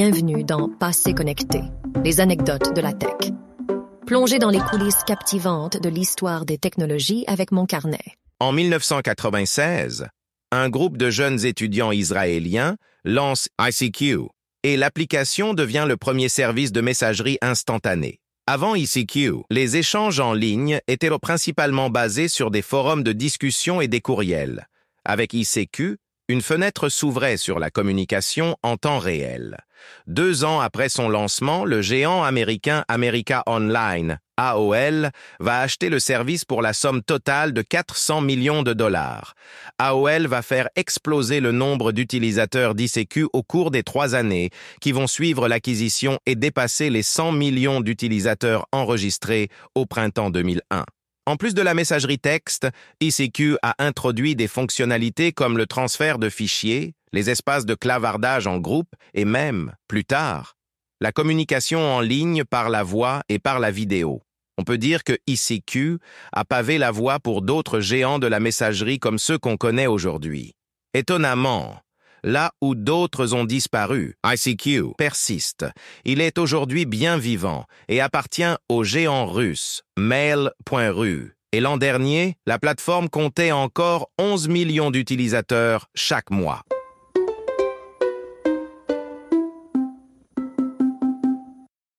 Bienvenue dans Passé connecté, les anecdotes de la tech. Plongez dans les coulisses captivantes de l'histoire des technologies avec mon carnet. En 1996, un groupe de jeunes étudiants israéliens lance ICQ et l'application devient le premier service de messagerie instantanée. Avant ICQ, les échanges en ligne étaient principalement basés sur des forums de discussion et des courriels. Avec ICQ, une fenêtre s'ouvrait sur la communication en temps réel. Deux ans après son lancement, le géant américain America Online, AOL, va acheter le service pour la somme totale de 400 millions de dollars. AOL va faire exploser le nombre d'utilisateurs d'ICQ au cours des trois années qui vont suivre l'acquisition et dépasser les 100 millions d'utilisateurs enregistrés au printemps 2001. En plus de la messagerie texte, ICQ a introduit des fonctionnalités comme le transfert de fichiers, les espaces de clavardage en groupe et même, plus tard, la communication en ligne par la voix et par la vidéo. On peut dire que ICQ a pavé la voie pour d'autres géants de la messagerie comme ceux qu'on connaît aujourd'hui. Étonnamment, là où d'autres ont disparu, ICQ persiste. Il est aujourd'hui bien vivant et appartient au géant russe Mail.ru. Et l'an dernier, la plateforme comptait encore 11 millions d'utilisateurs chaque mois.